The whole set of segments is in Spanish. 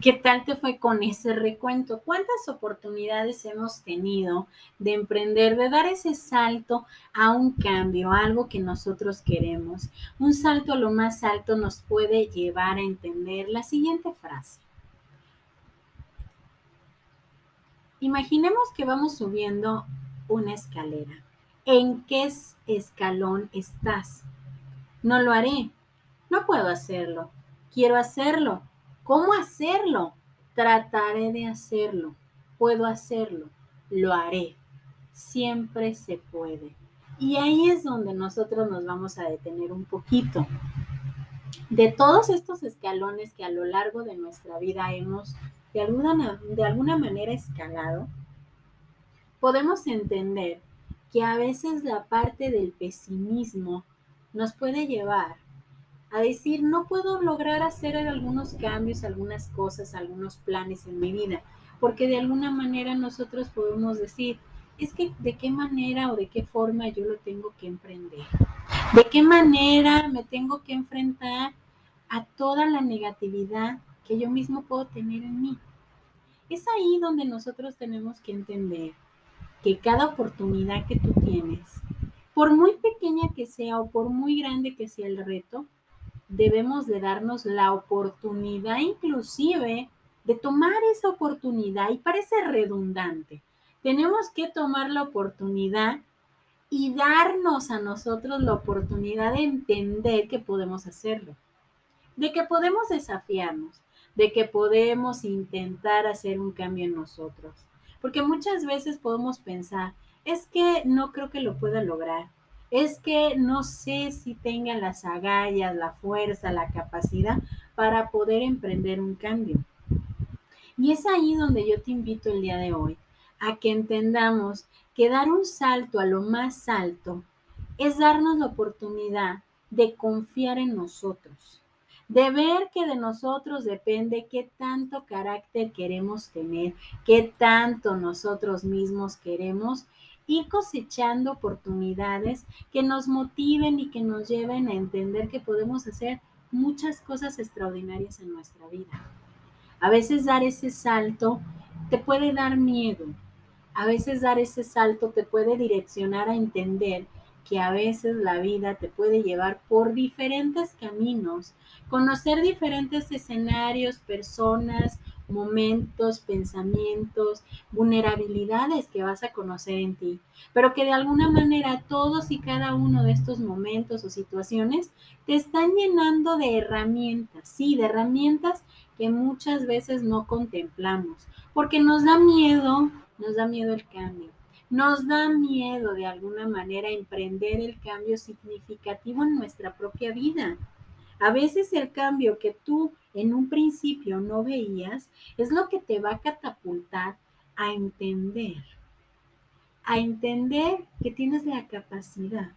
¿Qué tal te fue con ese recuento? ¿Cuántas oportunidades hemos tenido de emprender, de dar ese salto a un cambio, a algo que nosotros queremos? Un salto a lo más alto nos puede llevar a entender la siguiente frase. Imaginemos que vamos subiendo una escalera. ¿En qué escalón estás? No lo haré. No puedo hacerlo. Quiero hacerlo ¿Cómo hacerlo? Trataré de hacerlo. Puedo hacerlo. Lo haré. Siempre se puede. Y ahí es donde nosotros nos vamos a detener un poquito. De todos estos escalones que a lo largo de nuestra vida hemos de alguna, de alguna manera escalado, podemos entender que a veces la parte del pesimismo nos puede llevar a decir, no puedo lograr hacer algunos cambios, algunas cosas, algunos planes en mi vida, porque de alguna manera nosotros podemos decir, es que de qué manera o de qué forma yo lo tengo que emprender, de qué manera me tengo que enfrentar a toda la negatividad que yo mismo puedo tener en mí. Es ahí donde nosotros tenemos que entender que cada oportunidad que tú tienes, por muy pequeña que sea o por muy grande que sea el reto, debemos de darnos la oportunidad inclusive de tomar esa oportunidad y parece redundante. Tenemos que tomar la oportunidad y darnos a nosotros la oportunidad de entender que podemos hacerlo, de que podemos desafiarnos, de que podemos intentar hacer un cambio en nosotros. Porque muchas veces podemos pensar, es que no creo que lo pueda lograr, es que no sé si tenga las agallas, la fuerza, la capacidad para poder emprender un cambio. Y es ahí donde yo te invito el día de hoy a que entendamos que dar un salto a lo más alto es darnos la oportunidad de confiar en nosotros, de ver que de nosotros depende qué tanto carácter queremos tener, qué tanto nosotros mismos queremos ir cosechando oportunidades que nos motiven y que nos lleven a entender que podemos hacer muchas cosas extraordinarias en nuestra vida. A veces dar ese salto te puede dar miedo. A veces dar ese salto te puede direccionar a entender que a veces la vida te puede llevar por diferentes caminos, conocer diferentes escenarios, personas, momentos, pensamientos, vulnerabilidades que vas a conocer en ti, pero que de alguna manera todos y cada uno de estos momentos o situaciones te están llenando de herramientas, sí, de herramientas que muchas veces no contemplamos, porque nos da miedo, nos da miedo el cambio. Nos da miedo de alguna manera emprender el cambio significativo en nuestra propia vida. A veces el cambio que tú en un principio no veías es lo que te va a catapultar a entender, a entender que tienes la capacidad,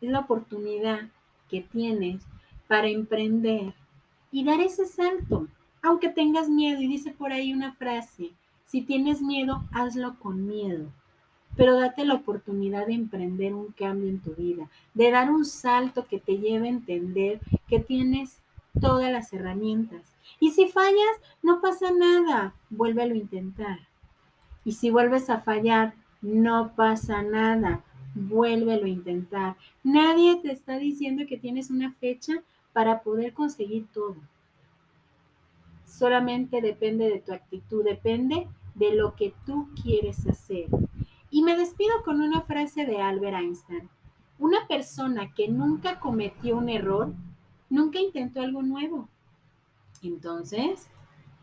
es la oportunidad que tienes para emprender y dar ese salto, aunque tengas miedo. Y dice por ahí una frase, si tienes miedo, hazlo con miedo pero date la oportunidad de emprender un cambio en tu vida, de dar un salto que te lleve a entender que tienes todas las herramientas. Y si fallas, no pasa nada, vuélvelo a intentar. Y si vuelves a fallar, no pasa nada, vuélvelo a intentar. Nadie te está diciendo que tienes una fecha para poder conseguir todo. Solamente depende de tu actitud, depende de lo que tú quieres hacer. Y me despido con una frase de Albert Einstein. Una persona que nunca cometió un error, nunca intentó algo nuevo. Entonces,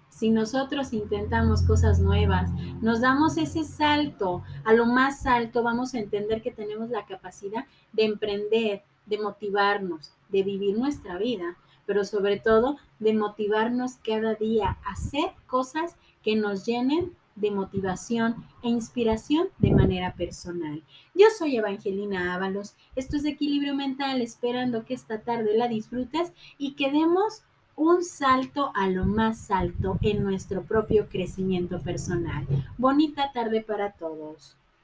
si nosotros intentamos cosas nuevas, nos damos ese salto a lo más alto, vamos a entender que tenemos la capacidad de emprender, de motivarnos, de vivir nuestra vida, pero sobre todo de motivarnos cada día a hacer cosas que nos llenen de motivación e inspiración de manera personal. Yo soy Evangelina Ábalos, esto es Equilibrio Mental, esperando que esta tarde la disfrutes y que demos un salto a lo más alto en nuestro propio crecimiento personal. Bonita tarde para todos.